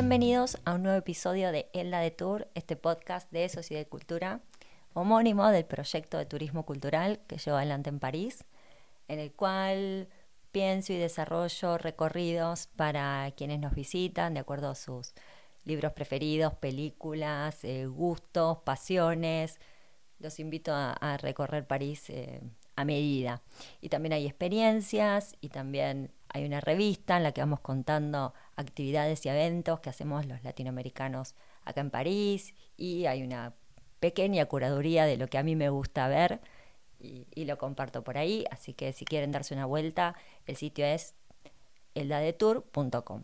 Bienvenidos a un nuevo episodio de Elda de Tour, este podcast de Sociedad y Cultura, homónimo del proyecto de turismo cultural que llevo adelante en París, en el cual pienso y desarrollo recorridos para quienes nos visitan de acuerdo a sus libros preferidos, películas, eh, gustos, pasiones. Los invito a, recorrer París eh, a medida. Y también hay experiencias y también hay una revista en la que vamos contando actividades y eventos que hacemos los latinoamericanos acá en París y hay una pequeña curaduría de lo que a mí me gusta ver y, lo comparto por ahí, así que si quieren darse una vuelta, el sitio es eldadetour.com.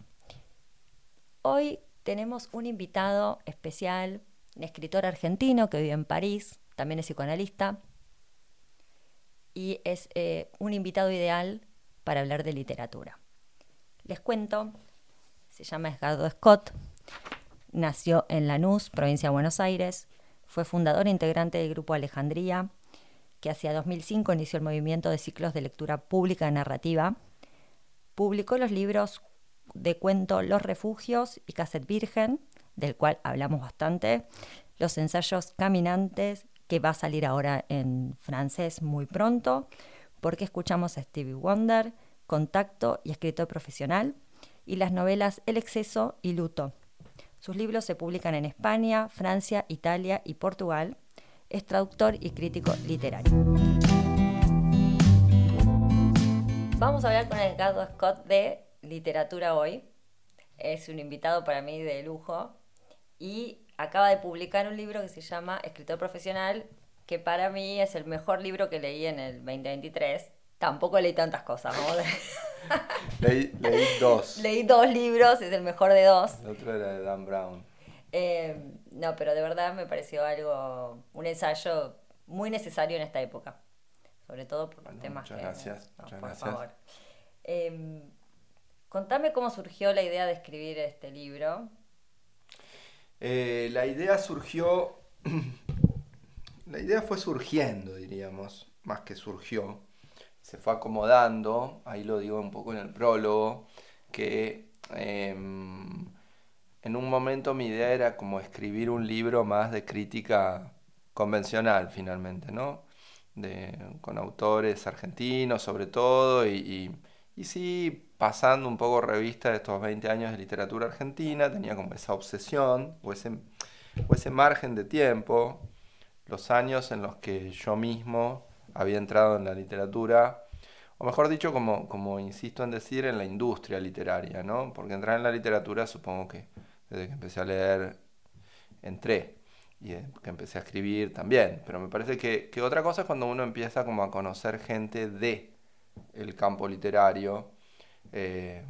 Hoy tenemos un invitado especial, un escritor argentino que vive en París, también es psicoanalista, y es eh, un invitado ideal para hablar de literatura. Les cuento, se llama Edgardo Scott, nació en Lanús, provincia de Buenos Aires, fue fundador e integrante del grupo Alejandría, que hacia 2005 inició el movimiento de ciclos de lectura pública narrativa. Publicó los libros de cuento Los Refugios y Cassette Virgen, del cual hablamos bastante, los ensayos Caminantes, que va a salir ahora en francés muy pronto, porque escuchamos a Stevie Wonder, Contacto y Escritor Profesional, y las novelas El Exceso y Luto. Sus libros se publican en España, Francia, Italia y Portugal. Es traductor y crítico literario. Vamos a hablar con Edgardo Scott de literatura hoy. Es un invitado para mí de lujo y acaba de publicar un libro que se llama Escritor Profesional, que para mí es el mejor libro que leí en el 2023. Tampoco leí tantas cosas, leí, dos. Leí dos libros, es el mejor de dos. El otro era de Dan Brown. Eh, no, pero de verdad me pareció algo, un ensayo muy necesario en esta época. Sobre todo por los temas muchas Gracias, muchas por gracias. favor. Em, contame cómo surgió la idea de escribir este libro. Eh, la idea surgió, la idea fue surgiendo, diríamos, más que surgió se fue acomodando, ahí lo digo un poco en el prólogo, que em, en un momento mi idea era como escribir un libro más de crítica convencional finalmente, ¿no? con autores argentinos sobre todo y, y, sí pasando un poco revista de estos 20 años de literatura argentina, tenía como esa obsesión o ese, o ese margen de tiempo, los años en los que yo mismo había entrado en la literatura, o mejor dicho, como, como insisto en decir, en la industria literaria, ¿no? Porque entrar en la literatura supongo que desde que empecé a leer entré y que empecé a escribir también, pero me parece que, que, otra cosa es cuando uno empieza como a conocer gente de el campo literario, eh,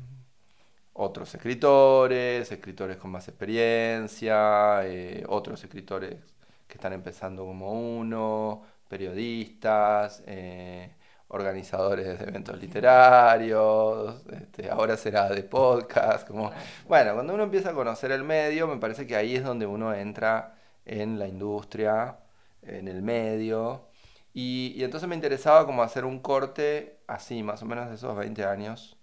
otros escritores, escritores con más experiencia, eh, otros escritores que están empezando como uno, periodistas, eh, organizadores de eventos literarios, este, ahora será de podcast, como... Bueno, cuando uno empieza a conocer el medio, me parece que ahí es donde uno entra en la industria, en el medio, y, entonces me interesaba como hacer un corte así, más o menos de esos 20 años,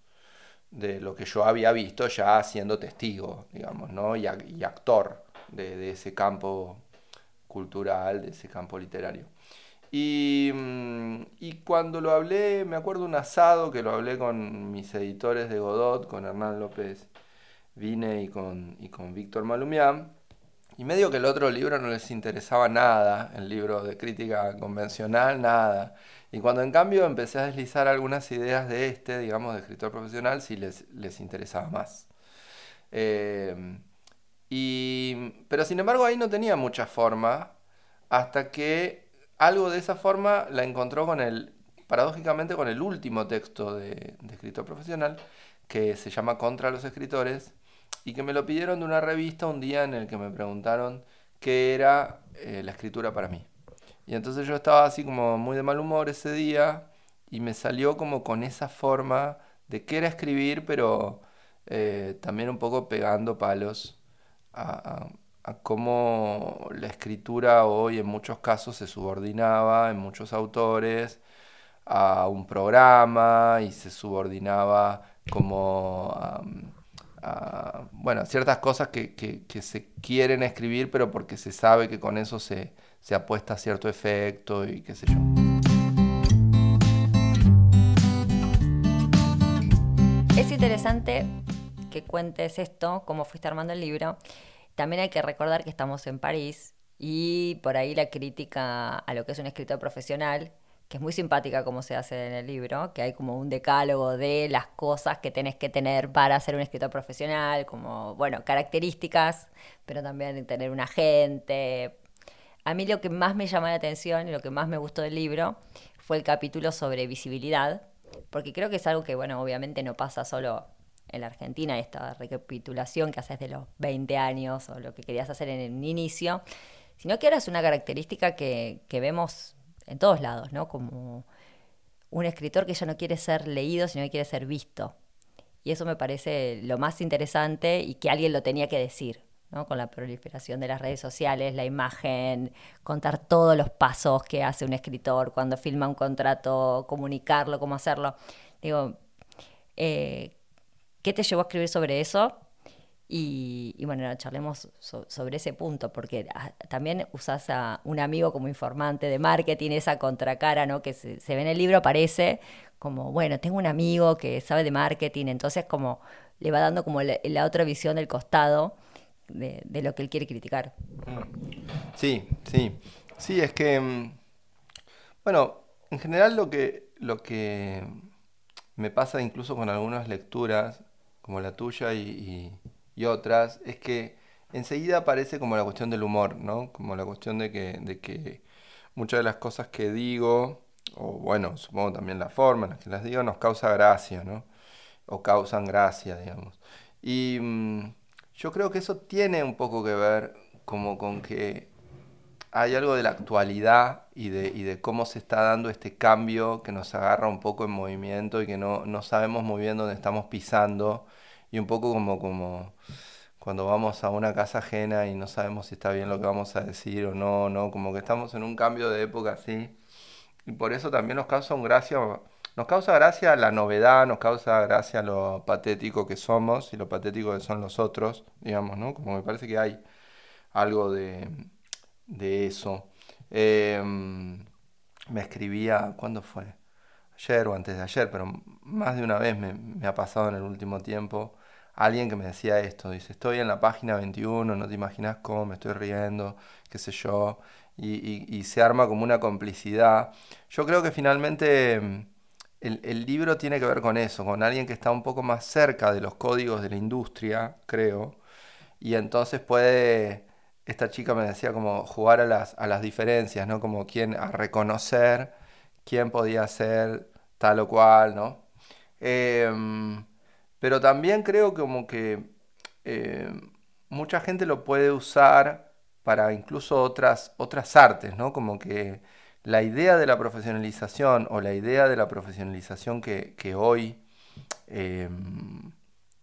de lo que yo había visto ya siendo testigo, digamos, ¿no? Y, y actor de, de ese campo cultural, de ese campo literario. Mm, y, cuando lo hablé, me acuerdo un asado que lo hablé con mis editores de Godot, con Hernán López Vine y con, y con Víctor Malumián. Y medio que el otro libro no les interesaba nada, el libro de crítica convencional, nada. Y cuando en cambio empecé a deslizar algunas ideas de este, digamos, de escritor profesional, sí les, les interesaba más. Eh, pero sin embargo ahí no tenía mucha forma hasta que algo de esa forma la encontró con el, paradójicamente, con el último texto de, escritor profesional, que se llama Contra los escritores, y que me lo pidieron de una revista un día en el que me preguntaron qué era eh, la escritura para mí. Y entonces yo estaba así como muy de mal humor ese día y me salió como con esa forma de qué era escribir, pero eh, también un poco pegando palos a, a cómo la escritura hoy en muchos casos se subordinaba en muchos autores a un programa y se subordinaba como bueno, ciertas cosas que, que, se quieren escribir, pero porque se sabe que con eso se, se apuesta a cierto efecto y qué sé yo. Es interesante que cuentes esto, cómo fuiste armando el libro. También hay que recordar que estamos en París y por ahí la crítica a lo que es un escritor profesional que es muy simpática como se hace en el libro, que hay como un decálogo de las cosas que tenés que tener para ser un escritor profesional, como, bueno, características, pero también tener un agente. A mí lo que más me llamó la atención y lo que más me gustó del libro fue el capítulo sobre visibilidad, porque creo que es algo que, bueno, obviamente no pasa solo en la Argentina, esta recapitulación que haces de los 20 años o lo que querías hacer en el inicio, sino que ahora es una característica que, que vemos en todos lados, ¿no? Como un escritor que ya no quiere ser leído, sino que quiere ser visto. Y eso me parece lo más interesante y que alguien lo tenía que decir, ¿no? Con la proliferación de las redes sociales, la imagen, contar todos los pasos que hace un escritor cuando filma un contrato, comunicarlo, cómo hacerlo. Digo, eh, ¿qué te llevó a escribir sobre eso? Y, bueno, charlemos sobre ese punto, porque ah, también usas a un amigo como informante de marketing, esa contracara, ¿no? Que se, ve en el libro, aparece como, bueno, tengo un amigo que sabe de marketing, entonces como le va dando como la, otra visión del costado de, lo que él quiere criticar. Sí, sí. Sí, es que, mm, bueno, en general lo que, lo que me pasa incluso con algunas lecturas, como la tuya y y otras, es que enseguida aparece como la cuestión del humor, ¿no? Como la cuestión de que, de que muchas de las cosas que digo, o bueno, supongo también la forma en la que las digo, nos causa gracia, ¿no? O causan gracia, digamos. Y mm, yo creo que eso tiene un poco que ver como con que hay algo de la actualidad y de, y de cómo se está dando este cambio que nos agarra un poco en movimiento y que no, no sabemos muy bien dónde estamos pisando y un poco como, como cuando vamos a una casa ajena y no sabemos si está bien lo que vamos a decir o no, no, como que estamos en un cambio de época así. Y por eso también nos causa gracia, nos causa gracia la novedad, nos causa gracia lo patético que somos y lo patético que son los otros, digamos, ¿no? Como me parece que hay algo de, de eso. Em, me escribía, ¿cuándo fue? Ayer o antes de ayer, pero más de una vez me ha pasado en el último tiempo alguien que me decía esto, dice, estoy en la página 21, no te imaginas cómo me estoy riendo, qué sé yo, y, se arma como una complicidad. Yo creo que finalmente mm, el, libro tiene que ver con eso, con alguien que está un poco más cerca de los códigos de la industria, creo, y entonces puede, esta chica me decía como jugar a las, a las diferencias, ¿no? Como quién, a reconocer quién podía ser tal o cual, ¿no? Em, pero también creo como que eh, mucha gente lo puede usar para incluso otras, otras artes, ¿no? Como que la idea de la profesionalización o la idea de la profesionalización que, hoy em,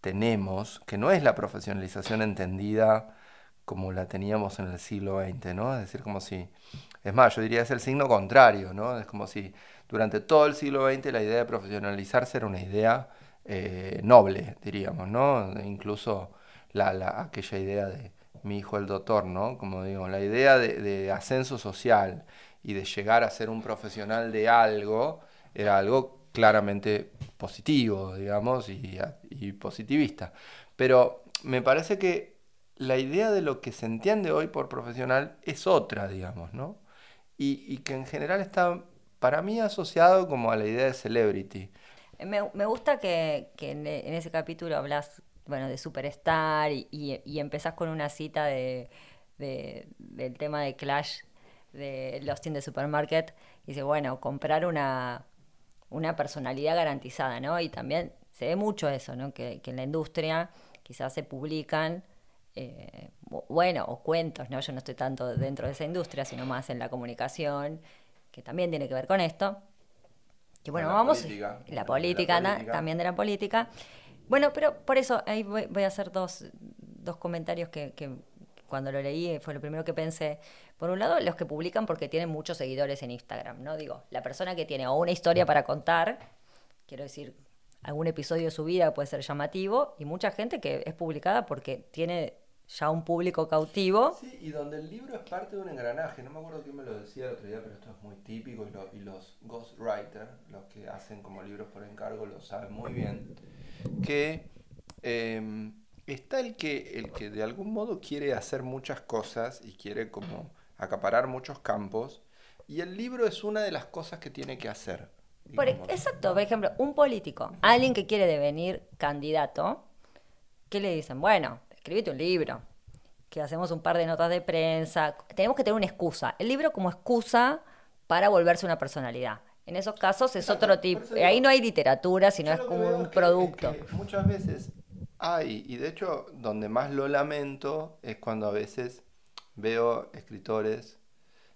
tenemos, que no es la profesionalización entendida como la teníamos en el siglo XX, ¿no? Es decir, como si, es más, yo diría es el signo contrario, ¿no? Es como si durante todo el siglo XX la idea de profesionalizarse era una idea eh, noble, diríamos, ¿no? Incluso la, aquella idea de mi hijo el doctor, ¿no? Como digo, la idea de, ascenso social y de llegar a ser un profesional de algo era algo claramente positivo, digamos, y, positivista. Pero me parece que la idea de lo que se entiende hoy por profesional es otra, digamos, ¿no? Y, y que en general está, para mí, asociado como a la idea de celebrity. Me, me gusta que, que en, ese capítulo hablas bueno, de Superstar y, y, empezás con una cita de, del tema de Clash de Lost in the Supermarket. Y dice, bueno, comprar una, una personalidad garantizada, ¿no? Y también se ve mucho eso, ¿no? Que, que en la industria quizás se publican, eh, bueno, o cuentos, ¿no? Yo no estoy tanto dentro de esa industria, sino más en la comunicación, que también tiene que ver con esto que bueno, vamos, la política, también de la política. Bueno, pero por eso ahí voy, a hacer dos, dos comentarios que, que, cuando lo leí fue lo primero que pensé. Por un lado, los que publican porque tienen muchos seguidores en Instagram, ¿no? Digo, la persona que tiene o una historia para contar, quiero decir, algún episodio de su vida puede ser llamativo y mucha gente que es publicada porque tiene ya un público cautivo. Sí, y donde el libro es parte de un engranaje. No me acuerdo quién me lo decía el otro día, pero esto es muy típico y, y los ghostwriters, los que hacen como libros por encargo, lo saben muy bien, que em, está el que, el que de algún modo quiere hacer muchas cosas y quiere como acaparar muchos campos, y el libro es una de las cosas que tiene que hacer. exacto, por ejemplo, un político, alguien que quiere devenir candidato, ¿qué le dicen? Bueno, escribite un libro, que hacemos un par de notas de prensa, tenemos que tener una excusa, el libro como excusa para volverse una personalidad. En esos casos es otro tipo, ahí no hay literatura, sino es como un producto. muchas veces hay, y de hecho donde más lo lamento es cuando a veces veo escritores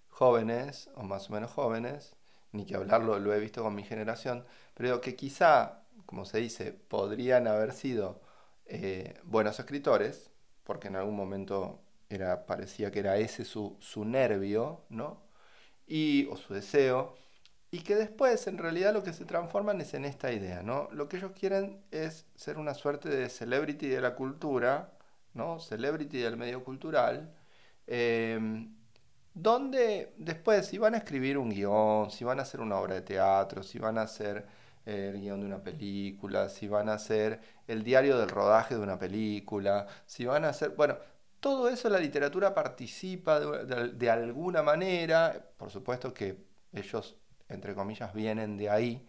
jóvenes o más o menos jóvenes, ni que hablarlo, lo he visto con mi generación, pero que quizá, como se dice, podrían haber sido eh, buenos escritores, porque en algún momento era, parecía que era ese su, su nervio, ¿no? Y, o su deseo, y que después en realidad lo que se transforman es en esta idea, ¿no? Lo que ellos quieren es ser una suerte de celebrity de la cultura, ¿no? Celebrity del medio cultural, Em, donde después, si van a escribir un guion, si van a hacer una obra de teatro, si van a hacer el guion de una película, si van a hacer el diario del rodaje de una película, si van a hacer, bueno, todo eso la literatura participa de, alguna manera, por supuesto que ellos, entre comillas, vienen de ahí,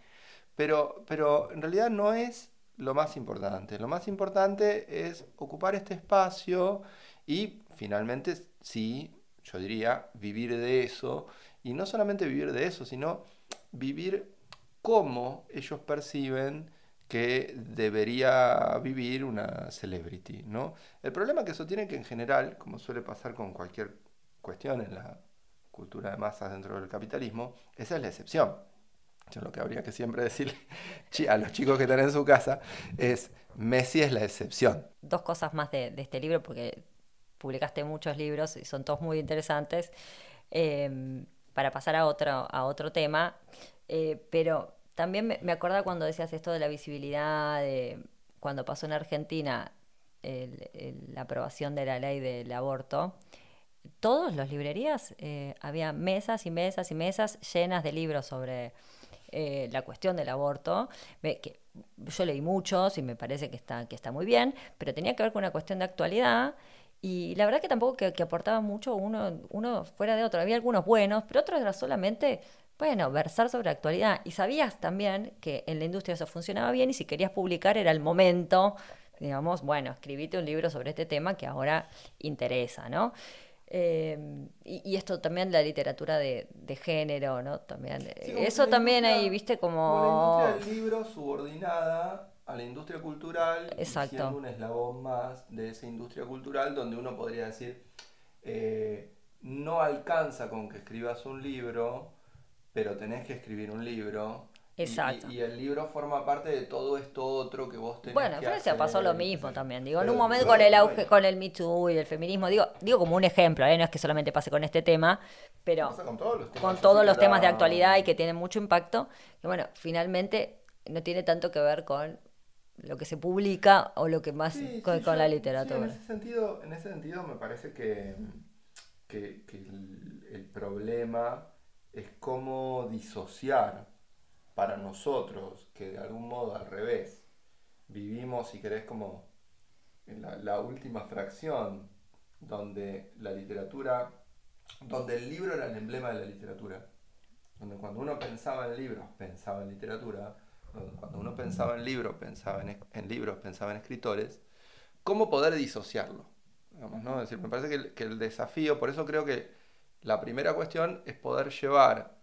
pero, pero en realidad no es lo más importante. Lo más importante es ocupar este espacio y finalmente sí, yo diría, vivir de eso, y no solamente vivir de eso, sino vivir como ellos perciben que debería vivir una celebrity, ¿no? El problema que eso tiene que en general, como suele pasar con cualquier cuestión en la cultura de masas dentro del capitalismo, esa es la excepción. Lo que habría que siempre decirle a los chicos que están en su casa es, Messi es la excepción. Dos cosas más de, este libro, porque publicaste muchos libros y son todos muy interesantes, em, para pasar a otro, a otro tema, eh, pero también me, acordaba cuando decías esto de la visibilidad, de cuando pasó en Argentina la aprobación de la ley del aborto, todas las librerías eh, había mesas y mesas y mesas llenas de libros sobre eh, la cuestión del aborto, que yo leí muchos y me parece que está, que está muy bien, pero tenía que ver con una cuestión de actualidad y la verdad que tampoco que, aportaba mucho uno, uno fuera de otro. Había algunos buenos, pero otros era solamente, bueno, versar sobre actualidad. Y sabías también que en la industria eso funcionaba bien y si querías publicar era el momento, digamos, bueno, escribite un libro sobre este tema que ahora interesa, ¿no? Eh, y, esto también la literatura de, género, ¿no? También, eso también ahí, viste, como... La industria del libro subordinada a la industria cultural siendo un eslabón más de esa industria cultural donde uno podría decir eh, no alcanza con que escribas un libro pero tenés que escribir un libro Exacto. Y, el libro forma parte de todo esto otro que vos tenés bueno, en Francia pasó lo mismo también. Digo, en un momento con el auge, con el Me Too y el feminismo, digo, digo como un ejemplo, ¿eh? no es que solamente pase con este tema, pero con todos los temas, con todos los temas de actualidad y que tienen mucho impacto, que bueno, finalmente no tiene tanto que ver con lo que se publica o lo que más con, la literatura. en, ese sentido, en ese sentido me parece que, que, el, problema es cómo disociar para nosotros, que de algún modo al revés, vivimos, si querés, como en la, última fracción, donde la literatura, donde el libro era el emblema de la literatura, donde cuando uno pensaba en libros, pensaba en literatura, cuando uno pensaba en libros, pensaba en, libros, pensaba en escritores, cómo poder disociarlo. ¿no? decir, me parece que el, desafío, por eso creo que la primera cuestión es poder llevar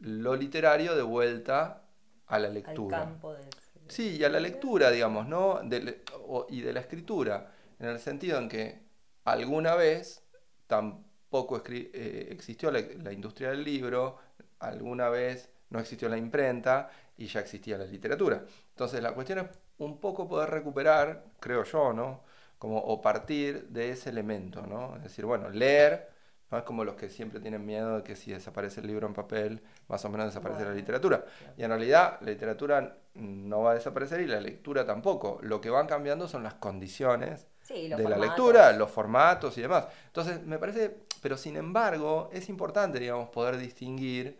lo literario de vuelta a la lectura. campo de... Sí, y a la lectura, digamos, ¿no? y de la escritura, en el sentido en que alguna vez tampoco eh, existió la industria del libro, alguna vez no existió la imprenta y ya existía la literatura. Entonces la cuestión es un poco poder recuperar, creo yo, ¿no? Como, o partir de ese elemento, ¿no? Es decir, bueno, leer ¿no? Es como los que siempre tienen miedo de que si desaparece el libro en papel, más o menos desaparece la literatura. Y en realidad la literatura no va a desaparecer y la lectura tampoco. Lo que van cambiando son las condiciones de la lectura, los formatos y demás. Entonces, me parece, pero sin embargo, es importante, digamos, poder distinguir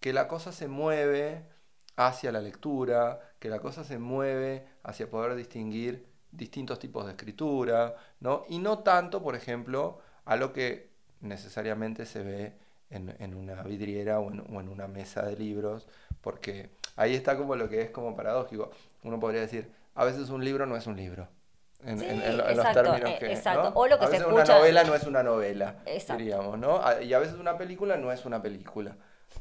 que la cosa se mueve hacia la lectura, que la cosa se mueve hacia poder distinguir distintos tipos de escritura, ¿no? Y no tanto, por ejemplo, a lo que necesariamente se ve en, una vidriera o en, una mesa de libros, porque ahí está como lo que es como paradójico. Uno podría decir, a veces un libro no es un libro. En, los términos eh, que. Exacto. O lo que a veces una novela no es una novela, diríamos, ¿no? Y a veces una película no es una película.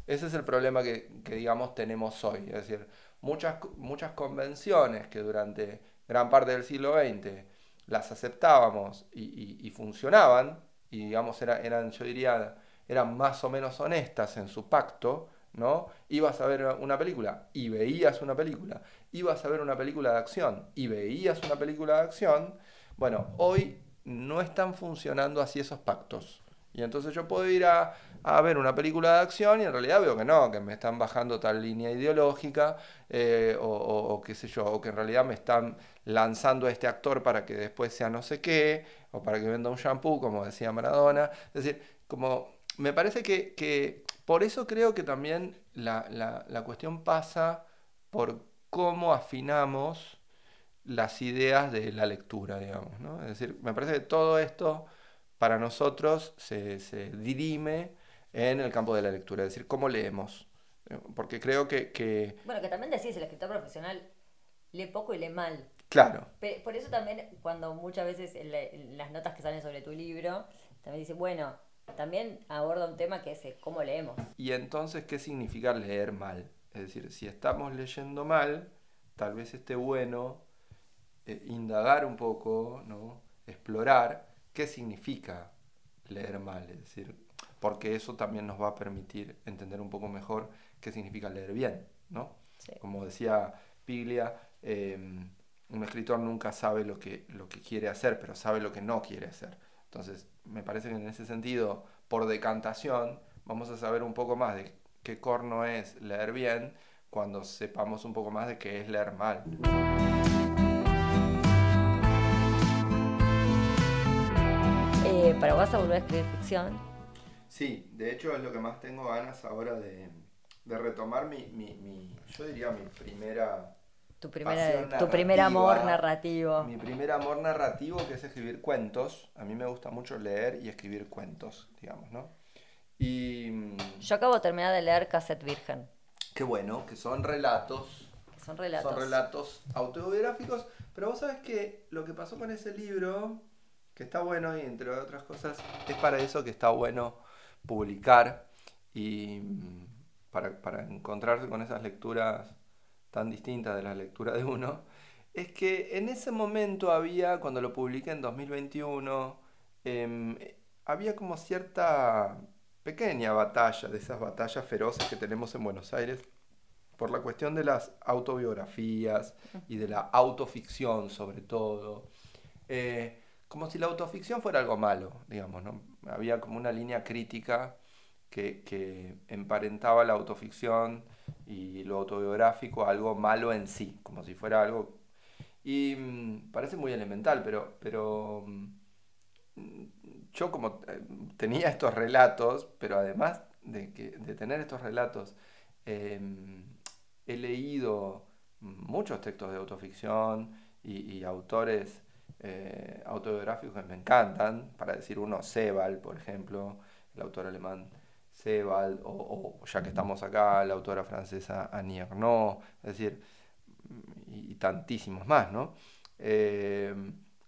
Ese es el problema que, que digamos, tenemos hoy. Es decir, muchas, muchas convenciones que durante gran parte del siglo XX las aceptábamos y, funcionaban, y digamos era, eran, yo diría, eran más o menos honestas en su pacto, ¿no? Ibas a ver una película y veías una película, ibas a ver una película de acción y veías una película de acción, bueno, hoy no están funcionando así esos pactos. Y entonces yo puedo ir a, a, ver una película de acción y en realidad veo que no, que me están bajando tal línea ideológica, eh, o, o, qué sé yo, o que en realidad me están lanzando a este actor para que después sea no sé qué, o para que venda un shampoo, como decía Maradona. Es decir, como me parece que, que por eso creo que también la, la, la cuestión pasa por cómo afinamos las ideas de la lectura, digamos. ¿no? Es decir, me parece que todo esto para nosotros se, se, dirime en el campo de la lectura, es decir, cómo leemos. Porque creo que, Bueno, que también decís, el escritor profesional lee poco y lee mal. Claro. por eso también, cuando muchas veces en, las notas que salen sobre tu libro, también dice, bueno, también aborda un tema que es eh, cómo leemos. Y entonces, ¿qué significa leer mal? Es decir, si estamos leyendo mal, tal vez esté bueno eh, indagar un poco, ¿no? explorar qué significa leer mal, es decir, porque eso también nos va a permitir entender un poco mejor qué significa leer bien, ¿no? Como decía Piglia, em, un escritor nunca sabe lo que, lo que quiere hacer, pero sabe lo que no quiere hacer. Entonces, me parece que en ese sentido, por decantación, vamos a saber un poco más de qué corno es leer bien cuando sepamos un poco más de qué es leer mal. ¿Para vas a volver a escribir ficción? Sí, de hecho es lo que más tengo ganas ahora de, retomar mi, mi, yo diría mi primera... Tu, primera, tu primer amor narrativo. Mi primer amor narrativo que es escribir cuentos. A mí me gusta mucho leer y escribir cuentos, digamos, ¿no? Y... Mm, yo acabo de terminar de leer Cassette Virgen. Qué bueno, que son relatos. Que son relatos. Son relatos autobiográficos. Pero vos sabés que lo que pasó con ese libro que está bueno y entre otras cosas es para eso que está bueno publicar y mm, para, encontrarse con esas lecturas tan distintas de la lectura de uno, es que en ese momento había, cuando lo publiqué en 2021, em, había como cierta pequeña batalla, de esas batallas feroces que tenemos en Buenos Aires, por la cuestión de las autobiografías y de la autoficción sobre todo. Eh, como si la autoficción fuera algo malo, digamos, ¿no? Había como una línea crítica que, emparentaba la autoficción y lo autobiográfico a algo malo en sí, como si fuera algo... Y mm, parece muy elemental, pero, pero mm, yo como eh, tenía estos relatos, pero además de, que, de tener estos relatos, em, he leído muchos textos de autoficción y autores eh, autobiográficos que me encantan, para decir uno, Sebald, por ejemplo, el autor alemán Sebald, o, ya que estamos acá, la autora francesa Annie Ernaux, es decir, y, tantísimos más, ¿no? Eh,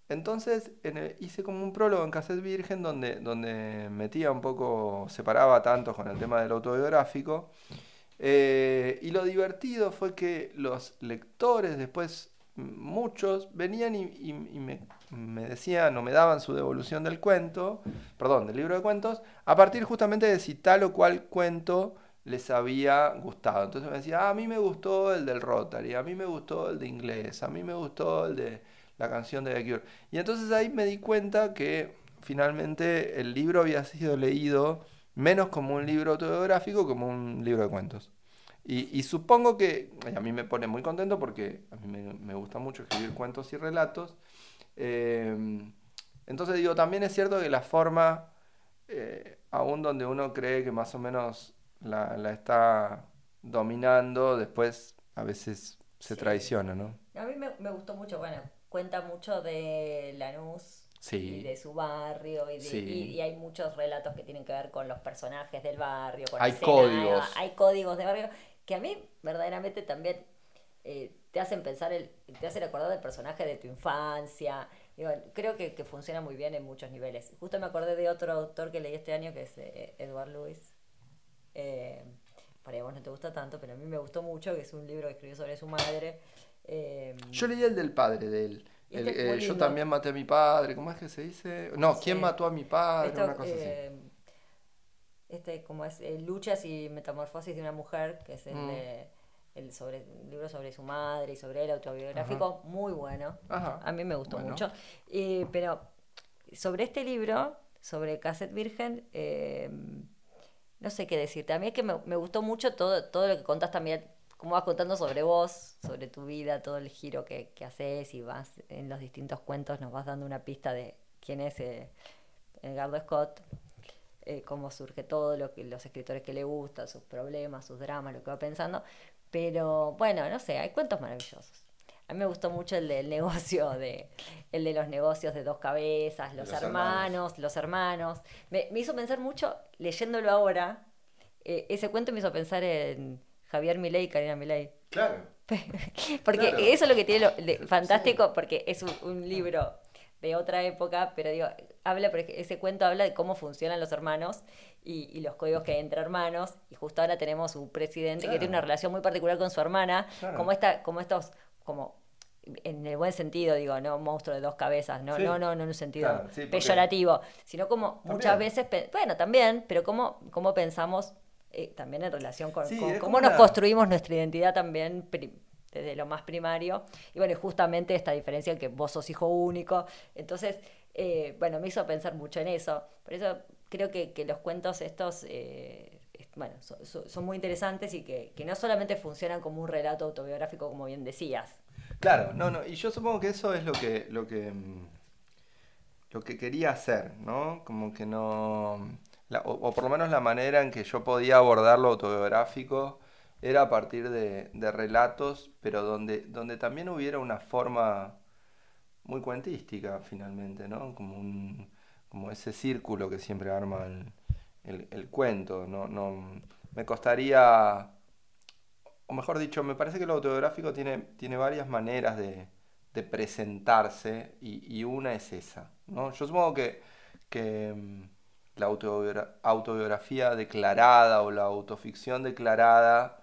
entonces hice como un prólogo en Cassette Virgen donde, donde metía un poco, separaba tanto con el tema del autobiográfico. Eh, y lo divertido fue que los lectores después muchos venían y, me, decían o me daban su devolución del cuento, perdón, del libro de cuentos, a partir justamente de si tal o cual cuento les había gustado. Entonces me decía, ah, a mí me gustó el del Rotary, a mí me gustó el de inglés, a mí me gustó el de la canción de The Cure. Y entonces ahí me di cuenta que finalmente el libro había sido leído menos como un libro autobiográfico como un libro de cuentos. Y, supongo que a mí me pone muy contento porque a mí me, gusta mucho escribir cuentos y relatos. Em, entonces digo, también es cierto que la forma, eh, aún donde uno cree que más o menos la, está dominando, después a veces se traiciona, ¿no? A mí me, me, gustó mucho, bueno, cuenta mucho de Lanús y de su barrio y, hay muchos relatos que tienen que ver con los personajes del barrio, con hay códigos. hay códigos de barrio que a mí verdaderamente también eh, te hacen pensar, el, te hacen acordar del personaje de tu infancia. creo que, funciona muy bien en muchos niveles. Justo me acordé de otro autor que leí este año que es eh, Edward Lewis. Eh, para vos no te gusta tanto, pero a mí me gustó mucho, que es un libro que escribió sobre su madre. Eh, yo leí el del padre de él. Este yo también maté a mi padre, ¿cómo es que se dice? No, ¿quién mató a mi padre? una cosa así este como es eh, Luchas y Metamorfosis de una mujer, que es el, mm. el, sobre, libro sobre su madre y sobre el autobiográfico, muy bueno. A mí me gustó mucho. pero sobre este libro, sobre Cassette Virgen, em, no sé qué decirte. A mí es que me, me, gustó mucho todo, todo lo que contás también, como vas contando sobre vos, sobre tu vida, todo el giro que, que haces y vas en los distintos cuentos, nos vas dando una pista de quién es eh, Edgardo Scott. Eh, cómo surge todo, lo que, los escritores que le gustan, sus problemas, sus dramas, lo que va pensando. Pero bueno, no sé, hay cuentos maravillosos. A mí me gustó mucho el del negocio, de, el de los negocios de dos cabezas, los, hermanos, los hermanos. Me, hizo pensar mucho, leyéndolo ahora, eh, ese cuento me hizo pensar en Javier Milei y Karina Milei. Claro. porque eso es lo que tiene lo, fantástico, porque es un libro de otra época, pero digo, habla, porque ese cuento habla de cómo funcionan los hermanos y, los códigos que hay entre hermanos, y justo ahora tenemos un presidente que tiene una relación muy particular con su hermana, como esta, como estos, como en el buen sentido, digo, no monstruo de dos cabezas, no, no, no, no en un sentido peyorativo, sino como muchas veces, bueno, también, pero cómo, cómo pensamos eh, también en relación con, cómo nos construimos nuestra identidad también desde lo más primario. Y bueno, justamente esta diferencia que vos sos hijo único. Entonces, eh, bueno, me hizo pensar mucho en eso. Por eso creo que, los cuentos estos, eh, bueno, son, muy interesantes y que, no solamente funcionan como un relato autobiográfico, como bien decías. Claro, no, no, y yo supongo que eso es lo que, lo que, mm, lo que quería hacer, ¿no? Como que no, o, o por lo menos la manera en que yo podía abordar lo autobiográfico era a partir de, relatos, pero donde, donde también hubiera una forma muy cuentística finalmente, ¿no? Como, un, como ese círculo que siempre arma el, cuento. No, no, me costaría, o mejor dicho, me parece que lo autobiográfico tiene, tiene varias maneras de, presentarse y, una es esa. ¿no? Yo supongo que, que mm, la autobiografía declarada o la autoficción declarada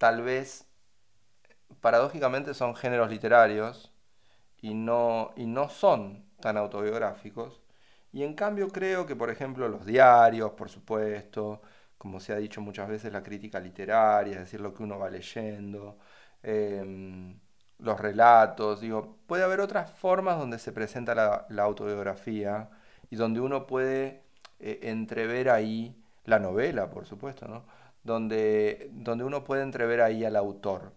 tal vez paradójicamente son géneros literarios y no, y no son tan autobiográficos. Y en cambio creo que, por ejemplo, los diarios, por supuesto, como se ha dicho muchas veces, la crítica literaria, es decir, lo que uno va leyendo, em, los relatos, digo, puede haber otras formas donde se presenta la, autobiografía y donde uno puede eh, entrever ahí la novela, por supuesto, ¿no? Donde, donde uno puede entrever ahí al autor.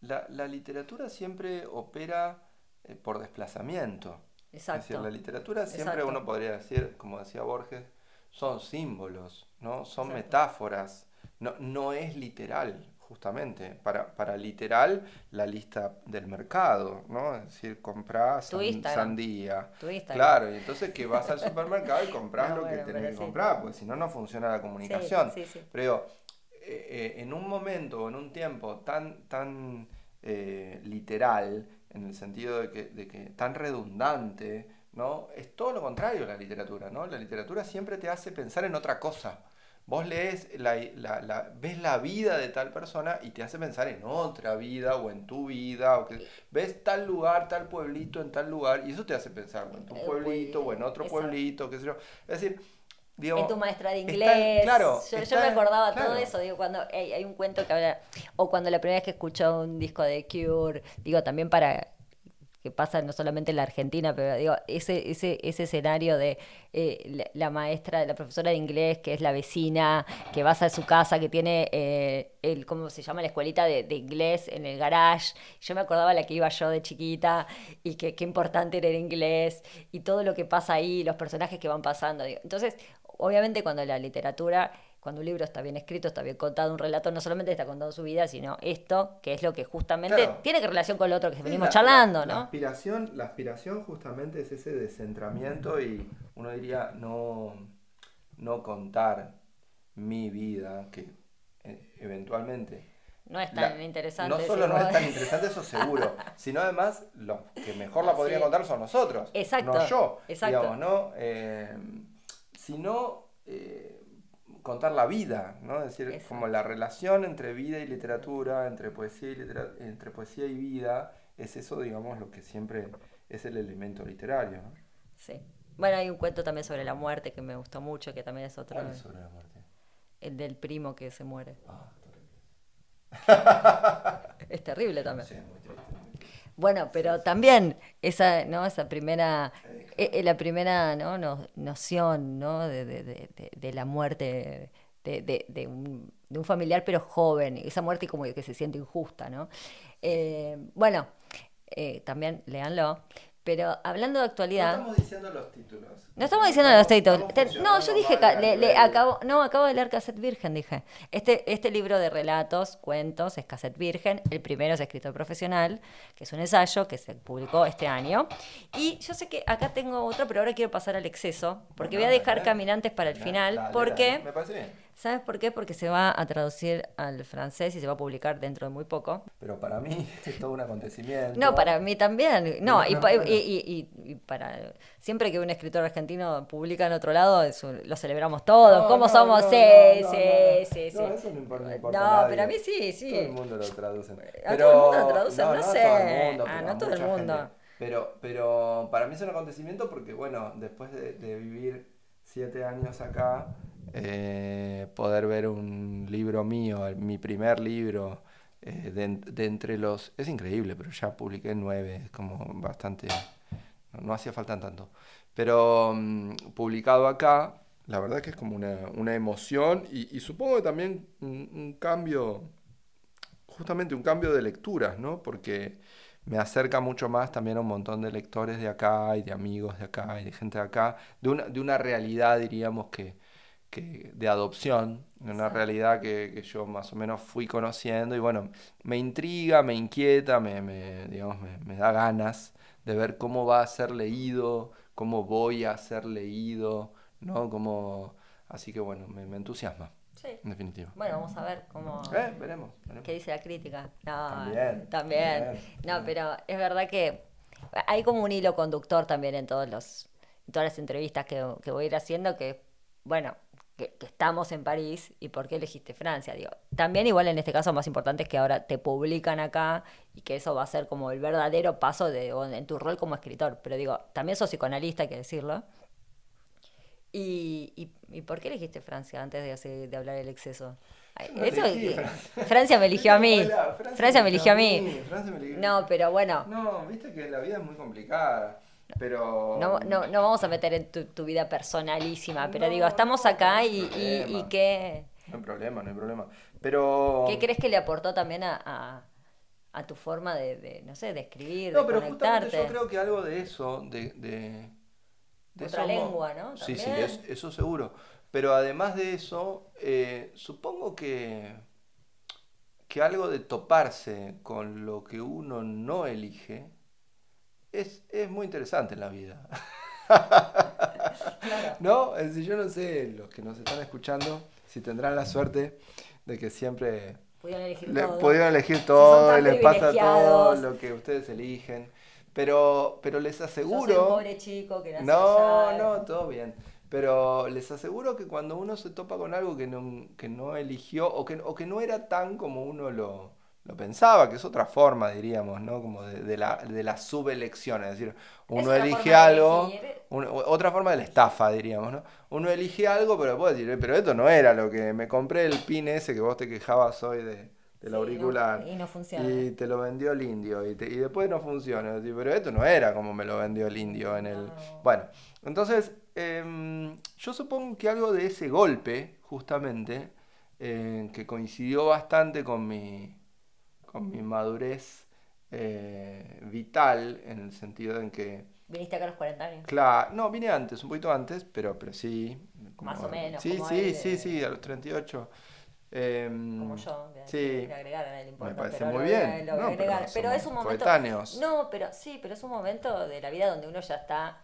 La, literatura siempre opera eh, por desplazamiento. Exacto. Es decir, la literatura siempre uno podría decir, como decía Borges, son símbolos, ¿no? Son metáforas. No, no es literal, justamente. Para, para literal, la lista del mercado, ¿no? Es decir, compras sandía. Claro, y entonces que vas al supermercado y compras lo que tenés que comprar, porque si no, no funciona la comunicación. Pero eh, eh, en un momento o en un tiempo tan, tan eh, literal, en el sentido de que, de que, tan redundante, ¿no? Es todo lo contrario la literatura, ¿no? La literatura siempre te hace pensar en otra cosa. Vos lees, la, la, ves la vida de tal persona y te hace pensar en otra vida o en tu vida, o que ves tal lugar, tal pueblito en tal lugar, y eso te hace pensar en tu pueblito o en otro pueblito, qué sé yo. Es decir, en tu maestra de inglés. claro, yo, me acordaba todo eso, digo, cuando hay, un cuento que habla, o cuando la primera vez que escuchó un disco de Cure, digo, también para que pasa no solamente en la Argentina, pero digo, ese, ese, ese escenario de eh, la, maestra, la profesora de inglés, que es la vecina, que vas a su casa, que tiene eh, el, ¿cómo se llama? La escuelita de, inglés en el garage. Yo me acordaba la que iba yo de chiquita y que qué importante era el inglés y todo lo que pasa ahí, los personajes que van pasando. Entonces, obviamente cuando la literatura cuando un libro está bien escrito, está bien contado, un relato no solamente está contando su vida, sino esto, que es lo que justamente tiene que relación con lo otro que venimos charlando, ¿no? La aspiración, la aspiración justamente es ese descentramiento y uno diría no, no contar mi vida, que eh, eventualmente no es tan interesante. No solo no es tan interesante, eso seguro, sino además los que mejor la podrían contar son nosotros, exacto, no yo, exacto. digamos, ¿no? Eh, sino eh, contar la vida, ¿no? Es decir, como la relación entre vida y literatura, entre poesía y, entre poesía y vida, es eso, digamos, lo que siempre es el elemento literario, ¿no? Sí. Bueno, hay un cuento también sobre la muerte que me gustó mucho, que también es otro. ¿Cuál es sobre la muerte? El del primo que se muere. Ah, terrible. es terrible también. Sí, muy triste. Bueno, pero también esa, ¿no? esa primera, eh, eh, la primera ¿no? noción ¿no? De, de, de, de la muerte de, un, un, familiar, pero joven, esa muerte como que se siente injusta. ¿no? Eh, bueno, también léanlo. Pero hablando de actualidad. No estamos diciendo los títulos. No estamos diciendo los títulos. No, yo dije, le, acabo, no, acabo de leer Cassette Virgen, dije. Este, este libro de relatos, cuentos, es Cassette Virgen. El primero es Escritor Profesional, que es un ensayo que se publicó este año. Y yo sé que acá tengo otro, pero ahora quiero pasar al exceso, porque voy a dejar Caminantes para el final, porque... Me parece bien. ¿Sabes por qué? Porque se va a traducir al francés y se va a publicar dentro de muy poco. Pero para mí es todo un acontecimiento. No, para mí también. No, y, y, para siempre que un escritor argentino publica en otro lado, lo celebramos todos. ¿Cómo somos? sí, sí, sí, sí. No, eso no importa. No, pero a mí sí, sí. Todo el mundo lo traduce. ¿A todo el mundo lo traduce? No, sé. ah, no todo el mundo. Pero, pero para mí es un acontecimiento porque, bueno, después de, de vivir siete años acá eh, poder ver un libro mío, mi primer libro, eh, de, entre los... Es increíble, pero ya publiqué nueve, es como bastante... No, hacía falta tanto. Pero mm, publicado acá, la verdad que es como una, emoción y, supongo que también un, cambio, justamente un cambio de lecturas, ¿no? Porque me acerca mucho más también a un montón de lectores de acá y de amigos de acá y de gente de acá, de una, de una realidad, diríamos, que, de adopción, una realidad que, yo más o menos fui conociendo y bueno, me intriga, me inquieta, me, digamos, me, da ganas de ver cómo va a ser leído, cómo voy a ser leído, ¿no? Como, así que bueno, me, entusiasma. Sí. En definitiva. Bueno, vamos a ver cómo. Eh, veremos, ¿Qué dice la crítica? también. También. no, pero es verdad que hay como un hilo conductor también en todos los todas las entrevistas que, que voy a ir haciendo que, bueno, que, estamos en París y por qué elegiste Francia. Digo, también igual en este caso más importante es que ahora te publican acá y que eso va a ser como el verdadero paso de, en tu rol como escritor. Pero digo, también sos psicoanalista, hay que decirlo. ¿Y, y, por qué elegiste Francia antes de, de hablar del exceso? eso, Francia. me eligió a mí. Francia, me eligió a mí. No, pero bueno. No, viste que la vida es muy complicada. Pero... No, no, no vamos a meter en tu, vida personalísima, pero digo, estamos acá y, y, qué... No hay problema, no hay problema. Pero... ¿Qué crees que le aportó también a, a, tu forma de, no sé, de escribir, no, de pero Justamente yo creo que algo de eso, de... de, de Otra lengua, ¿no? Sí, sí, eso seguro. Pero además de eso, eh, supongo que, que algo de toparse con lo que uno no elige es, es muy interesante en la vida. ¿No? Es decir, yo no sé, los que nos están escuchando, si tendrán la suerte de que siempre pudieron elegir todo, pudieron elegir todo les pasa todo lo que ustedes eligen. Pero, pero les aseguro... pobre chico que No, no, todo bien. Pero les aseguro que cuando uno se topa con algo que no, que no eligió o que, o que no era tan como uno lo, lo pensaba, que es otra forma, diríamos, ¿no? Como de, la, de la subelección, es decir, uno elige algo, otra forma de la estafa, diríamos, ¿no? Uno elige algo, pero puede decir, pero esto no era lo que me compré el pin ese que vos te quejabas hoy de, del Sí, auricular. no- y no funciona. Y te lo vendió el indio. Y, te- y después no funciona. Así, Pero esto no era como me lo vendió el indio en el. No. Bueno, entonces, em, yo supongo que algo de ese golpe, justamente, eh, que coincidió bastante con mi, con mi madurez eh, vital, en el sentido en que. Viniste acá a los 40 años. Claro, no, vine antes, un poquito antes, pero, pero sí. Más o menos, Sí, como sí, él, sí, eh, sí, a los 38. Em, Como yo, Sí, el importe. me parece pero muy lo- bien. lo No, pero es un momento. coetáneos. No, pero sí, pero es un momento de la vida donde uno ya está